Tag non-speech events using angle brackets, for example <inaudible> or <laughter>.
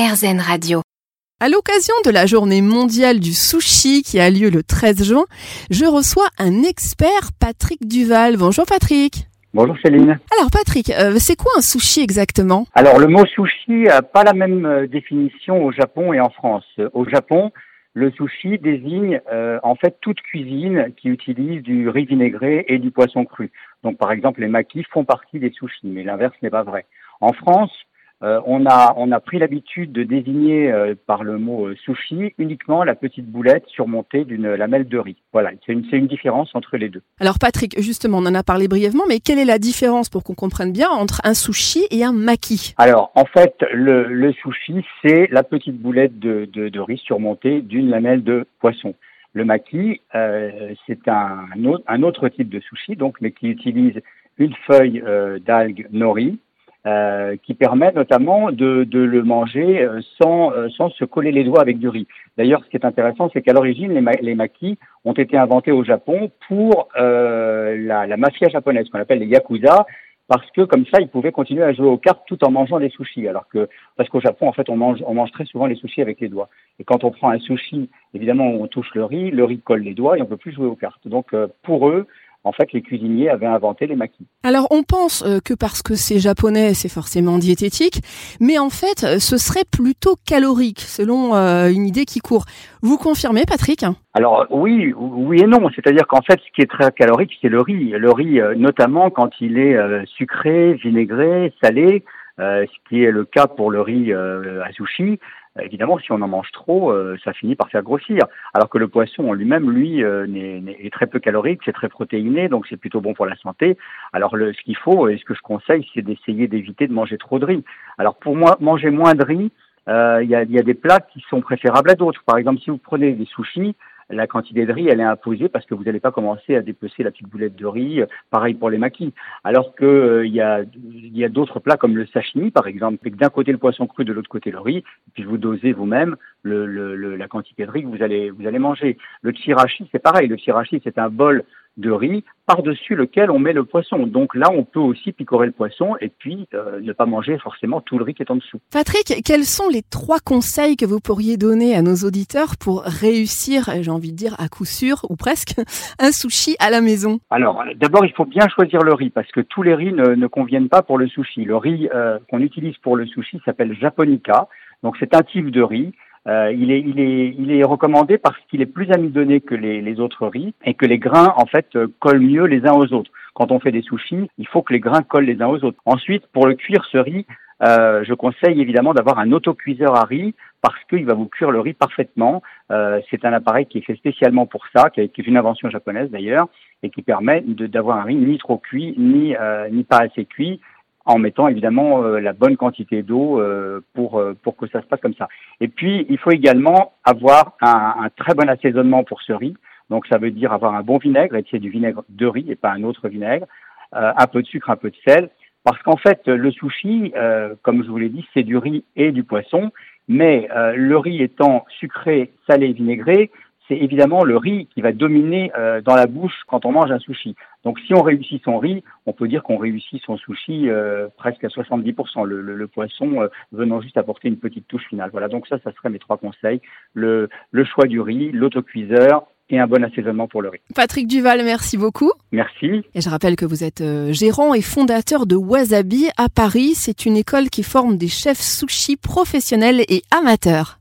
RZN Radio. À l'occasion de la journée mondiale du sushi qui a lieu le 13 juin, je reçois un expert, Patrick Duval. Bonjour Patrick. Bonjour Céline. Alors Patrick, euh, c'est quoi un sushi exactement? Alors le mot sushi n'a pas la même euh, définition au Japon et en France. Au Japon, le sushi désigne euh, en fait toute cuisine qui utilise du riz vinaigré et du poisson cru. Donc par exemple les makis font partie des sushis, mais l'inverse n'est pas vrai. En France, euh, on, a, on a pris l'habitude de désigner euh, par le mot euh, sushi uniquement la petite boulette surmontée d'une lamelle de riz. Voilà, c'est une, une différence entre les deux. Alors Patrick, justement, on en a parlé brièvement, mais quelle est la différence pour qu'on comprenne bien entre un sushi et un maki Alors en fait, le, le sushi, c'est la petite boulette de, de, de riz surmontée d'une lamelle de poisson. Le maki, euh, c'est un, autre, un autre type de sushi, donc, mais qui utilise une feuille euh, d'algue nori, euh, qui permet notamment de, le manger euh, sans, euh, sans se coller les doigts avec du riz. D'ailleurs, ce qui est intéressant, c'est qu'à l'origine, les, ma maquis ont été inventés au Japon pour la, mafia japonaise, qu'on appelle les yakuza, parce que comme ça, ils pouvaient continuer à jouer aux cartes tout en mangeant des sushis. Alors que parce qu'au Japon, en fait, on mange, très souvent les sushis avec les doigts. Et quand on prend un sushi, évidemment, on touche le riz, le riz colle les doigts et on peut plus jouer aux cartes. Donc, pour eux, en fait, les cuisiniers avaient inventé les maquis. Alors, on pense euh, que parce que c'est japonais, c'est forcément diététique, mais en fait, euh, ce serait plutôt calorique, selon euh, une idée qui court. Vous confirmez, Patrick? Alors oui, oui et non. C'est-à-dire qu'en fait, ce qui est très calorique, c'est le riz. Le riz, notamment quand il est sucré, vinaigré, salé, ce qui est le cas pour le riz à sushi. Euh, évidemment, si on en mange trop, euh, ça finit par faire grossir. Alors que le poisson en lui-même, lui, euh, est, très peu calorique, c'est très protéiné, donc c'est plutôt bon pour la santé. Alors le, ce qu'il faut, et ce que je conseille, c'est d'essayer d'éviter de manger trop de riz. Alors pour moi, manger moins de riz, il y, a, y a des plats qui sont préférables à d'autres. Par exemple, si vous prenez des sushis, la quantité de riz, elle est imposée parce que vous n'allez pas commencer à dépecer la petite boulette de riz. Pareil pour les maquis. Alors que euh, il y a, y a d'autres plats comme le sashimi, par exemple, avec d'un côté le poisson cru, de l'autre côté le riz, et puis vous dosez vous-même le, le, la quantité de riz que vous allez, vous allez manger. Le chirashi, c'est pareil. Le chirashi, c'est un bol de riz par-dessus lequel on met le poisson. Donc là, on peut aussi picorer le poisson et puis euh, ne pas manger forcément tout le riz qui est en dessous. Patrick, quels sont les trois conseils que vous pourriez donner à nos auditeurs pour réussir, j'ai envie de dire à coup sûr ou presque, <laughs> un sushi à la maison? Alors, d'abord, il faut bien choisir le riz parce que tous les riz ne, ne conviennent pas pour le sushi. Le riz euh, qu'on utilise pour le sushi s'appelle japonica. Donc c'est un type de riz euh, il, est, recommandé parce qu'il est plus amidonné que les, autres riz et que les grains en fait euh, collent mieux les uns aux autres. Quand on fait des sushis, il faut que les grains collent les uns aux autres. Ensuite, pour le cuire ce riz, euh, je conseille évidemment d'avoir un autocuiseur à riz parce qu'il va vous cuire le riz parfaitement. C'est un appareil qui est fait spécialement pour ça, qui est, une invention japonaise d'ailleurs, et qui permet d'avoir un riz ni trop cuit ni pas assez cuit en mettant évidemment euh, la bonne quantité d'eau euh, pour euh, pour que ça se passe comme ça. Et puis il faut également avoir un, un, très bon assaisonnement pour ce riz. Donc ça veut dire avoir un bon vinaigre et c'est du vinaigre de riz et pas un autre vinaigre, un peu de sucre, un peu de sel, parce qu'en fait le sushi, comme je vous l'ai dit, c'est du riz et du poisson, mais le riz étant sucré, salé, vinaigré, c'est évidemment le riz qui va dominer euh, dans la bouche quand on mange un sushi. Donc si on réussit son riz, on peut dire qu'on réussit son sushi euh, presque à 70%, le, le, le poisson euh, venant juste apporter une petite touche finale. Voilà, donc ça, ça serait mes trois conseils. Le, le choix du riz, l'autocuiseur et un bon assaisonnement pour le riz. Patrick Duval, merci beaucoup. Merci. Et je rappelle que vous êtes gérant et fondateur de Wasabi à Paris. C'est une école qui forme des chefs sushi professionnels et amateurs.